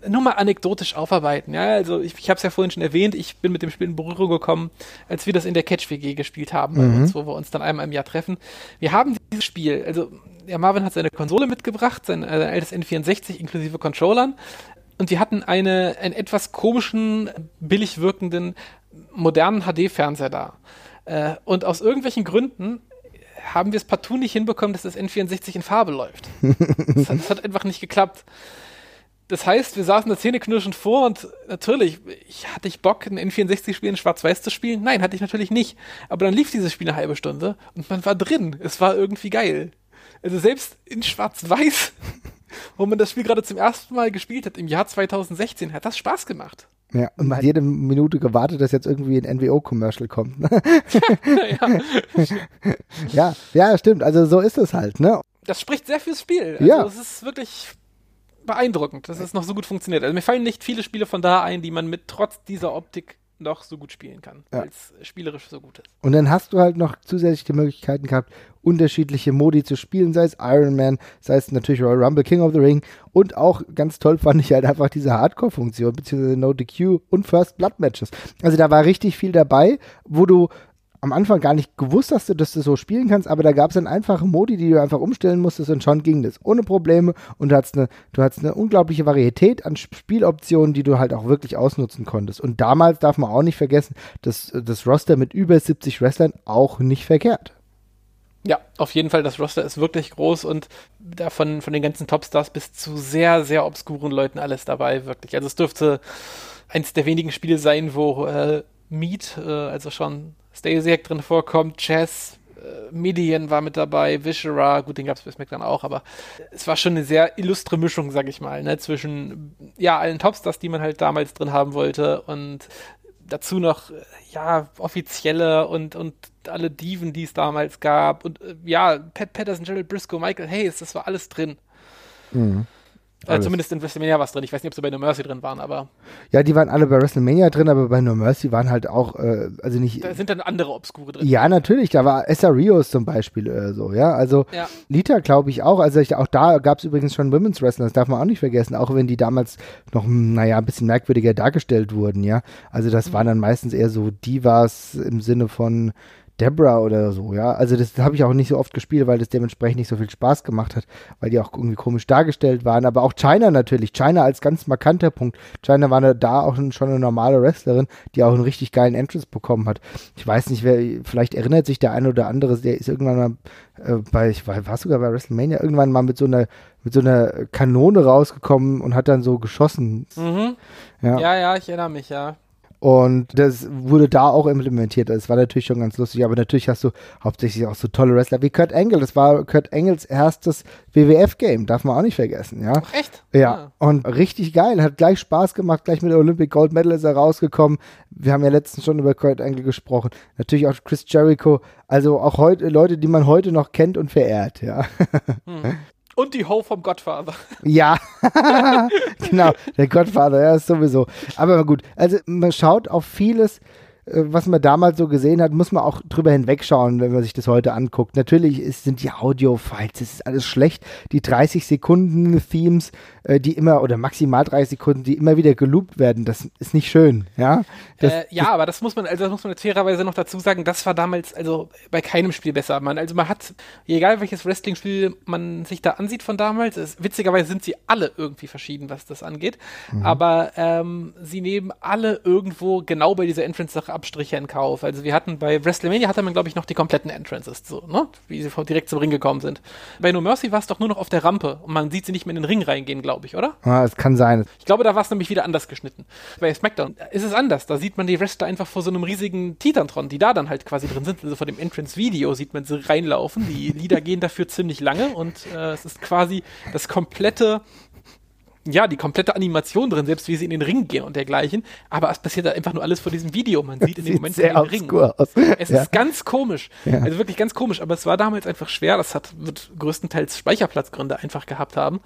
nur mal anekdotisch aufarbeiten. Ja, also ich, ich habe es ja vorhin schon erwähnt, ich bin mit dem Spiel in Berührung gekommen, als wir das in der Catch-WG gespielt haben bei uns, wo wir uns dann einmal im Jahr treffen. Wir haben dieses Spiel, also ja, Marvin hat seine Konsole mitgebracht, sein äh, altes N64 inklusive Controllern. Und wir hatten eine, einen etwas komischen, billig wirkenden, modernen HD-Fernseher da. Äh, und aus irgendwelchen Gründen haben wir es partout nicht hinbekommen, dass das N64 in Farbe läuft. Das hat, das hat einfach nicht geklappt. Das heißt, wir saßen da zähneknirschend vor und natürlich, ich, hatte ich Bock, ein N64-Spiel in Schwarz-Weiß zu spielen? Nein, hatte ich natürlich nicht. Aber dann lief dieses Spiel eine halbe Stunde und man war drin. Es war irgendwie geil. Also selbst in Schwarz-Weiß, wo man das Spiel gerade zum ersten Mal gespielt hat, im Jahr 2016, hat das Spaß gemacht. ja, und man hat jede Minute gewartet, dass jetzt irgendwie ein NWO-Commercial kommt. ne? ja, ja, ja, stimmt. Also so ist es halt, ne? das spricht sehr fürs Spiel. Also Ja. es ist wirklich beeindruckend, dass es noch so gut funktioniert. Also mir fallen nicht viele Spiele von da ein, die man mit trotz dieser Optik noch so gut spielen kann, Ja. weil es spielerisch so gut ist. Und dann hast du halt noch zusätzliche Möglichkeiten gehabt, unterschiedliche Modi zu spielen, sei es Iron Man, sei es natürlich Royal Rumble, King of the Ring und auch ganz toll fand ich halt einfach diese Hardcore-Funktion, beziehungsweise No DQ und First Blood Matches. Also da war richtig viel dabei, wo du am Anfang gar nicht gewusst hast, dass du so spielen kannst, aber da gab es dann einfache Modi, die du einfach umstellen musstest und schon ging das ohne Probleme und du hattest eine, du hattest eine unglaubliche Varietät an Sp- Spieloptionen, die du halt auch wirklich ausnutzen konntest. Und damals darf man auch nicht vergessen, dass das Roster mit über 70 Wrestlern auch nicht verkehrt. Ja, auf jeden Fall, das Roster ist wirklich groß und da von, von den ganzen Topstars bis zu sehr, sehr obskuren Leuten alles dabei, wirklich. Also es dürfte eins der wenigen Spiele sein, wo äh, Meat, äh, also schon Stasiak drin vorkommt, Chess, äh, Midian war mit dabei, Vishera, gut, den gab es bei SmackDown auch, aber es war schon eine sehr illustre Mischung, sag ich mal, ne, zwischen ja allen Topstars, die man halt damals drin haben wollte und dazu noch ja offizielle und und alle Diven, die es damals gab und äh, ja Pat Patterson, Gerald Briscoe, Michael Hayes, das war alles drin. Mhm. Äh, zumindest in WrestleMania war es drin. Ich weiß nicht, ob sie bei No Mercy drin waren, aber. Ja, die waren alle bei WrestleMania drin, aber bei No Mercy waren halt auch, äh, also nicht. Da sind dann andere Obskure drin. Ja, natürlich. Da war Essa Rios zum Beispiel äh, so, ja. Also Ja. Lita, glaube ich, auch. Also ich, auch da gab es übrigens schon Women's Wrestler, das darf man auch nicht vergessen, auch wenn die damals noch, hm, naja, ein bisschen merkwürdiger dargestellt wurden, ja. Also das waren dann meistens eher so Divas im Sinne von Debra oder so, ja. Also das habe ich auch nicht so oft gespielt, weil das dementsprechend nicht so viel Spaß gemacht hat, weil die auch irgendwie komisch dargestellt waren. Aber auch China natürlich. China als ganz markanter Punkt. China war da auch schon eine normale Wrestlerin, die auch einen richtig geilen Entrance bekommen hat. Ich weiß nicht, wer, vielleicht erinnert sich der eine oder andere, der ist irgendwann mal äh, bei, ich war, war sogar bei WrestleMania, irgendwann mal mit so einer mit so einer Kanone rausgekommen und hat dann so geschossen. Mhm. Ja. Ja, ja, ich erinnere mich, ja. Und das wurde da auch implementiert. Das war natürlich schon ganz lustig, aber natürlich hast du hauptsächlich auch so tolle Wrestler wie Kurt Angle. Das war Kurt Angles erstes WWF-Game, darf man auch nicht vergessen, ja. Ach, echt? Ja, und richtig geil, hat gleich Spaß gemacht, gleich mit der Olympic Gold Medal ist er rausgekommen. Wir haben ja letztens schon über Kurt Angle gesprochen. Natürlich auch Chris Jericho, also auch heute Leute, die man heute noch kennt und verehrt, ja. Und die Ho vom Godfather. Ja, genau, der Gottvater, ja, ist sowieso. Aber gut, also man schaut auf vieles, was man damals so gesehen hat, muss man auch drüber hinwegschauen, wenn man sich das heute anguckt. Natürlich ist, sind die Audio-Files, das ist alles schlecht. Die 30 Sekunden Themes, äh, die immer, oder maximal 30 Sekunden, die immer wieder geloopt werden, das ist nicht schön, ja. Das, äh, ja, aber das muss man, also das muss man jetzt fairerweise noch dazu sagen, das war damals also bei keinem Spiel besser. Man, also man hat, egal welches Wrestling-Spiel man sich da ansieht von damals, es, witzigerweise sind sie alle irgendwie verschieden, was das angeht. Aber ähm, sie nehmen alle irgendwo genau bei dieser Entrance-Sache Abstriche in Kauf. Also wir hatten bei WrestleMania hatte man, glaube ich, noch die kompletten Entrances, so, ne? Wie sie von- direkt zum Ring gekommen sind. Bei No Mercy war es doch nur noch auf der Rampe und man sieht sie nicht mehr in den Ring reingehen, glaube ich, oder? ah, es kann sein. Ich glaube, da war es nämlich wieder anders geschnitten. Bei SmackDown ist es anders. Da sieht man die Wrestler einfach vor so einem riesigen Titantron, die da dann halt quasi drin sind. Also vor dem Entrance-Video sieht man sie reinlaufen. Die Lieder gehen dafür ziemlich lange und äh, es ist quasi das komplette, ja, die komplette Animation drin, selbst wie sie in den Ring gehen und dergleichen. Aber es passiert da einfach nur alles vor diesem Video. Man sieht in dem Moment sehr den Ring. aus. Es ja. ist ganz komisch. Ja. Also wirklich ganz komisch. Aber es war damals einfach schwer. Das hat, wird größtenteils Speicherplatzgründe einfach gehabt haben.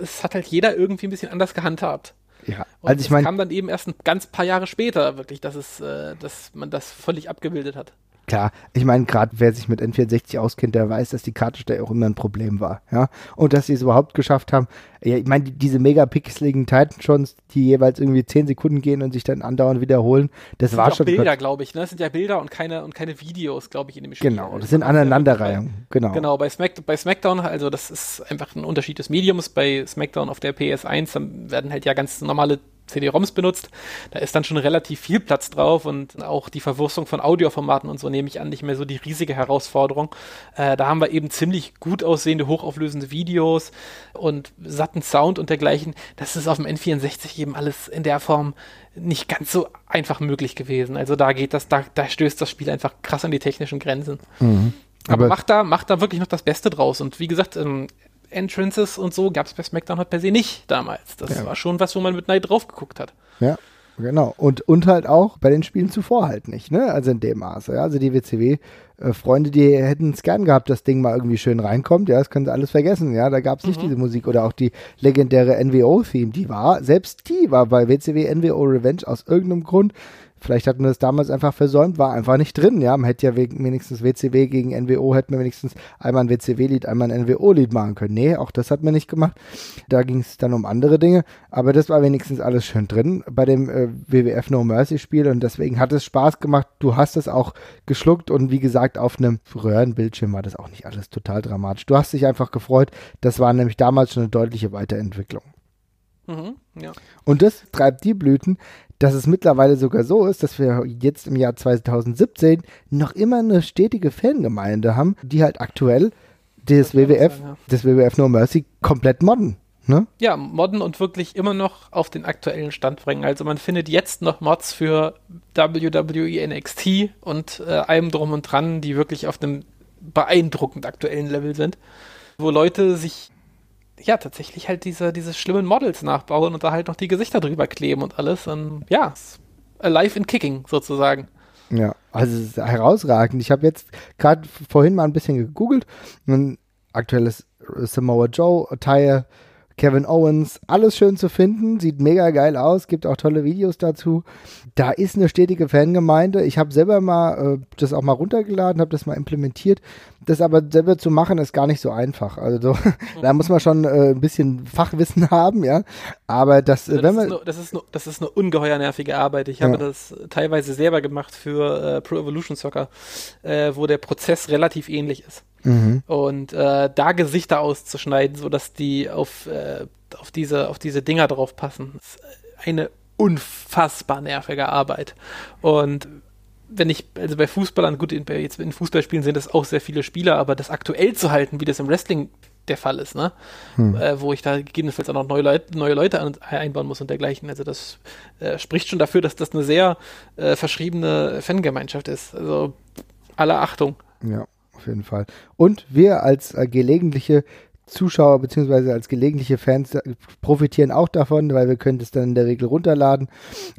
Es hat halt jeder irgendwie ein bisschen anders gehandhabt. ja. Und Also ich es meine, kam dann eben erst ein ganz paar Jahre später wirklich, dass es, äh, dass man das völlig abgebildet hat. Klar, ich meine, gerade wer sich mit N64 auskennt, der weiß, dass die Kartensteuer auch immer ein Problem war, ja. Und dass sie es überhaupt geschafft haben. Ja, ich meine, die, diese megapixeligen Titan-Shots, die jeweils irgendwie 10 Sekunden gehen und sich dann andauernd wiederholen, das Das war sind schon. Bilder, glaube ich. Ne? Das sind ja Bilder und keine, und keine Videos, glaube ich, in dem Spiel. Genau, das sind Aneinanderreihungen. Genau. Genau, bei, Smack, bei SmackDown, also das ist einfach ein Unterschied des Mediums. Bei SmackDown auf der PS1 dann werden halt ja ganz normale CD-ROMs benutzt. Da ist dann schon relativ viel Platz drauf und auch die Verwurstung von Audioformaten und so nehme ich an nicht mehr so die riesige Herausforderung. Äh, da haben wir eben ziemlich gut aussehende, hochauflösende Videos und satten Sound und dergleichen. Das ist auf dem N64 eben alles in der Form nicht ganz so einfach möglich gewesen. Also da geht das, da, da stößt das Spiel einfach krass an die technischen Grenzen. Aber, Mhm. Aber- macht, da, macht da wirklich noch das Beste draus. Und wie gesagt, ähm, Entrances und so gab es bei SmackDown halt per se nicht damals. Das Ja. war schon was, wo man mit Neid drauf geguckt hat. Ja, genau. Und, und halt auch bei den Spielen zuvor halt nicht, ne? Also in dem Maße. Ja? Also die WCW-Freunde, die hätten es gern gehabt, dass das Ding mal irgendwie schön reinkommt. Ja, das können sie alles vergessen. Ja, da gab es nicht diese Musik oder auch die legendäre NWO-Theme. Die war, selbst die war bei WCW NWO Revenge aus irgendeinem Grund. Vielleicht hat man das damals einfach versäumt, war einfach nicht drin, ja. Man hätte ja wenigstens WCW gegen NWO, hätte man wenigstens einmal ein WCW-Lied, einmal ein NWO-Lied machen können. Nee, auch das hat man nicht gemacht. Da ging es dann um andere Dinge, aber das war wenigstens alles schön drin bei dem äh, WWF No Mercy Spiel und deswegen hat es Spaß gemacht. Du hast es auch geschluckt und wie gesagt, auf einem Röhrenbildschirm war das auch nicht alles total dramatisch. Du hast dich einfach gefreut. Das war nämlich damals schon eine deutliche Weiterentwicklung. Mhm, ja. Und das treibt die Blüten, dass es mittlerweile sogar so ist, dass wir jetzt im Jahr 2017 noch immer eine stetige Fangemeinde haben, die halt aktuell das Das WWF, sein, ja. das WWF No Mercy komplett modden. Ne? Ja, modden und wirklich immer noch auf den aktuellen Stand bringen. Also man findet jetzt noch Mods für WWE NXT und äh, allem drum und dran, die wirklich auf einem beeindruckend aktuellen Level sind, wo Leute sich ja tatsächlich halt diese, diese schlimmen Models nachbauen und da halt noch die Gesichter drüber kleben und alles. Und ja, alive in kicking sozusagen. Ja, also es ist herausragend. Ich habe jetzt gerade vorhin mal ein bisschen gegoogelt. Ein aktuelles Samoa Joe-Teil Kevin Owens, alles schön zu finden, sieht mega geil aus, gibt auch tolle Videos dazu. Da ist eine stetige Fangemeinde. Ich habe selber mal äh, das auch mal runtergeladen, habe das mal implementiert. Das aber selber zu machen ist gar nicht so einfach. Also so, da muss man schon äh, ein bisschen Fachwissen haben, ja. Aber das, äh, wenn das, ist man eine, das, ist eine, das ist eine ungeheuer nervige Arbeit. Ich habe Ja. das teilweise selber gemacht für äh, Pro Evolution Soccer, äh, wo der Prozess relativ ähnlich ist. Mhm. Und äh, da Gesichter auszuschneiden, sodass die auf, äh, auf, diese, auf diese Dinger drauf passen, ist eine unfassbar nervige Arbeit. Und wenn ich, also bei Fußballern, gut, in, jetzt in Fußballspielen sind es auch sehr viele Spieler, aber das aktuell zu halten, wie das im Wrestling der Fall ist, ne? Äh, wo ich da gegebenenfalls auch noch neue, Leut neue Leute an, einbauen muss und dergleichen. Also das äh, spricht schon dafür, dass das eine sehr äh, verschriebene Fangemeinschaft ist. Also aller Achtung. Ja, auf jeden Fall. Und wir als äh, gelegentliche Zuschauer beziehungsweise als gelegentliche Fans äh, profitieren auch davon, weil wir können das dann in der Regel runterladen.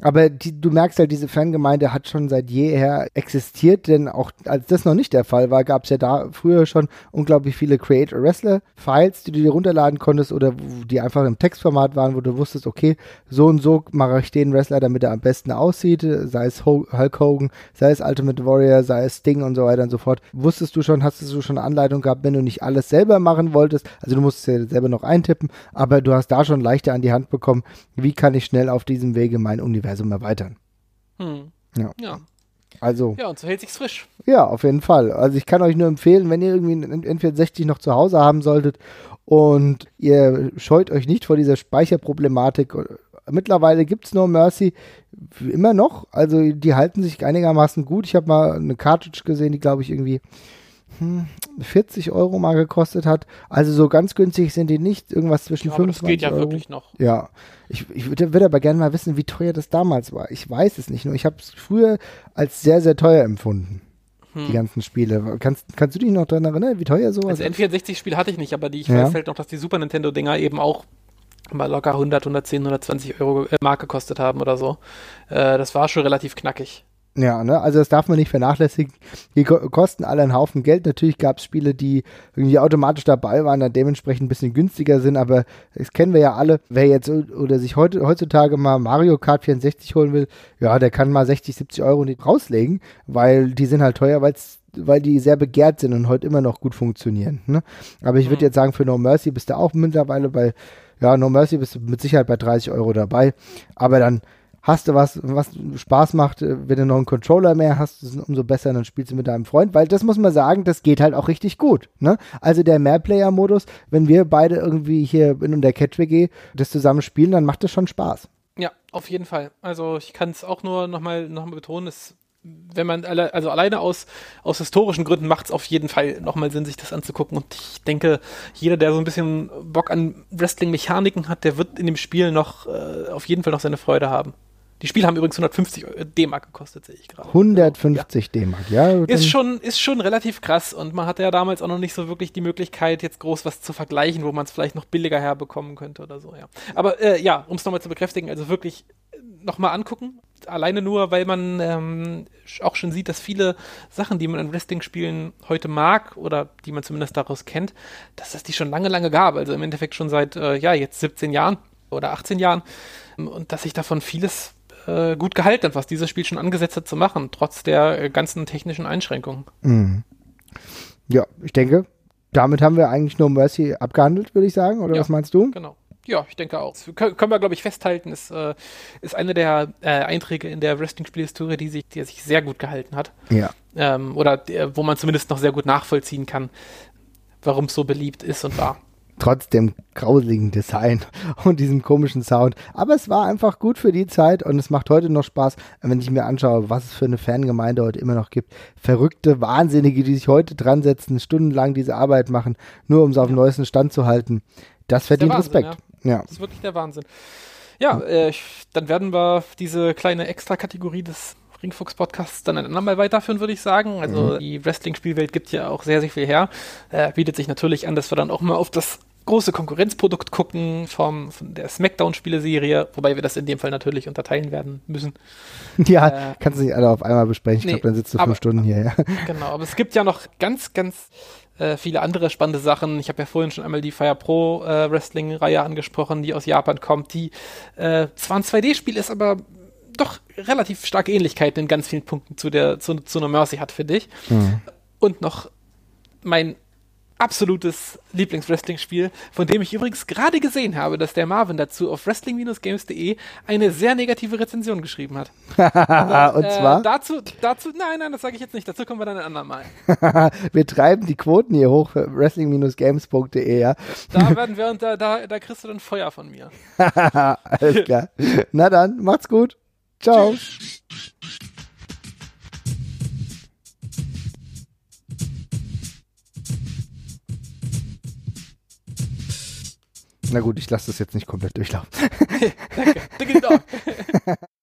Aber die, du merkst halt, diese Fangemeinde hat schon seit jeher existiert, denn auch als das noch nicht der Fall war, gab es ja da früher schon unglaublich viele Create a Wrestler Files, die du dir runterladen konntest oder die einfach im Textformat waren, wo du wusstest, okay, so und so mache ich den Wrestler, damit er am besten aussieht, sei es Hulk Hogan, sei es Ultimate Warrior, sei es Sting und so weiter und so fort. Wusstest du schon, hast du schon Anleitung gehabt, wenn du nicht alles selber machen wolltest, also du musst es ja selber noch eintippen, aber du hast da schon leichter an die Hand bekommen, wie kann ich schnell auf diesem Wege mein Universum erweitern. Hm. Ja. ja. Also, Ja, und so hält sich's frisch. ja, auf jeden Fall. Also ich kann euch nur empfehlen, wenn ihr irgendwie einen N64 noch zu Hause haben solltet und ihr scheut euch nicht vor dieser Speicherproblematik. Mittlerweile gibt's No Mercy immer noch. Also die halten sich einigermaßen gut. Ich habe mal eine Cartridge gesehen, die glaube ich irgendwie 40 Euro mal gekostet hat. Also so ganz günstig sind die nicht. Irgendwas zwischen Ja, aber das 25 geht ja Euro. wirklich noch. Ja, ich, ich würde würd aber gerne mal wissen, wie teuer das damals war. Ich weiß es nicht nur. Ich habe es früher als sehr, sehr teuer empfunden. Hm. Die ganzen Spiele. Kannst, kannst du dich noch daran erinnern, wie teuer sowas Also N64-Spiel hatte ich nicht, aber die, ich Ja. weiß halt noch, dass die Super Nintendo-Dinger eben auch mal locker 100, 110, 120 Euro äh, Mark gekostet haben oder so. Äh, das war schon relativ knackig. Ja, ne? Also das darf man nicht vernachlässigen. Die ko kosten alle einen Haufen Geld. Natürlich gab es Spiele, die irgendwie automatisch dabei waren, dann dementsprechend ein bisschen günstiger sind, aber das kennen wir ja alle. Wer jetzt oder sich heute, heutzutage mal Mario Kart 64 holen will, ja, der kann mal 60, 70 Euro nicht rauslegen, weil die sind halt teuer, weil's weil die sehr begehrt sind und heute immer noch gut funktionieren. Ne? Aber ich würde Mhm. jetzt sagen, für No Mercy bist du auch mittlerweile bei, ja, No Mercy bist du mit Sicherheit bei 30 Euro dabei. Aber dann hast du was, was Spaß macht, äh, wenn du noch einen Controller mehr hast, umso besser, dann spielst du mit deinem Freund, weil das muss man sagen, das geht halt auch richtig gut. Ne? Also der Mehrplayer-Modus, wenn wir beide irgendwie hier in der Catch-WG das zusammen spielen, dann macht das schon Spaß. Ja, auf jeden Fall. Also ich kann es auch nur nochmal noch mal betonen, es, wenn man alle, also alleine aus, aus historischen Gründen macht es auf jeden Fall nochmal Sinn, sich das anzugucken. Und ich denke, jeder, der so ein bisschen Bock an Wrestling-Mechaniken hat, der wird in dem Spiel noch äh, auf jeden Fall noch seine Freude haben. Die Spiele haben übrigens 150 Eu- D-Mark gekostet, sehe ich gerade. 150 D-Mark, ja. Ist schon, ist schon relativ krass und man hatte ja damals auch noch nicht so wirklich die Möglichkeit, jetzt groß was zu vergleichen, wo man es vielleicht noch billiger herbekommen könnte oder so, ja. Aber äh, ja, um es nochmal zu bekräftigen, also wirklich nochmal angucken. Alleine nur, weil man ähm, auch schon sieht, dass viele Sachen, die man in Wrestling-Spielen heute mag oder die man zumindest daraus kennt, dass es die schon lange, lange gab. Also im Endeffekt schon seit, äh, ja, jetzt 17 Jahren oder 18 Jahren. Und dass sich davon vieles äh, gut gehalten hat, was dieses Spiel schon angesetzt hat zu machen, trotz der äh, ganzen technischen Einschränkungen. Mhm. Ja, ich denke, damit haben wir eigentlich nur Mercy abgehandelt, würde ich sagen. Oder Ja. was meinst du? Genau. Ja, ich denke auch. Können, wir, glaube ich, festhalten. Ist, äh, ist eine der äh, Einträge in der Wrestling-Spielhistorie, die sich, die sich sehr gut gehalten hat. Ja. Ähm, oder der, wo man zumindest noch sehr gut nachvollziehen kann, warum es so beliebt ist und war. Trotz dem grauseligen Design und diesem komischen Sound. Aber es war einfach gut für die Zeit und es macht heute noch Spaß, wenn ich mir anschaue, was es für eine Fangemeinde heute immer noch gibt. Verrückte Wahnsinnige, die sich heute dran setzen, stundenlang diese Arbeit machen, nur um es auf dem neuesten Stand zu halten. Das verdient Wahnsinn, Respekt. Ja. Das ist wirklich der Wahnsinn. Ja, äh, dann werden wir diese kleine Extra-Kategorie des Ringfuchs-Podcasts dann ein andermal weiterführen, würde ich sagen. Also die Wrestling-Spielwelt gibt ja auch sehr, sehr viel her. Äh, bietet sich natürlich an, dass wir dann auch mal auf das große Konkurrenzprodukt gucken vom, von der Smackdown-Spieleserie, wobei wir das in dem Fall natürlich unterteilen werden müssen. Ja, Äh, kannst du nicht alle auf einmal besprechen. Ich nee, glaube, dann sitzt du aber- fünf Stunden hier, ja. Genau, aber es gibt ja noch ganz, ganz äh, viele andere spannende Sachen. Ich habe ja vorhin schon einmal die Fire Pro äh, Wrestling-Reihe angesprochen, die aus Japan kommt, die äh, zwar ein 2D-Spiel ist, aber doch relativ starke Ähnlichkeiten in ganz vielen Punkten zu der zu, zu einer Mercy hat, finde ich. Und noch mein absolutes Lieblings-Wrestling-Spiel, von dem ich übrigens gerade gesehen habe, dass der Marvin dazu auf wrestling-games.de eine sehr negative Rezension geschrieben hat. Und Äh, zwar, dazu, dazu, nein, nein, das sage ich jetzt nicht. Dazu kommen wir dann ein andermal. wir treiben die Quoten hier hoch für wrestling-games.de, ja. Da werden wir und da, da, da kriegst du dann Feuer von mir. Alles klar. Na dann, macht's gut. Ciao. Na gut, ich lasse das jetzt nicht komplett durchlaufen. Danke.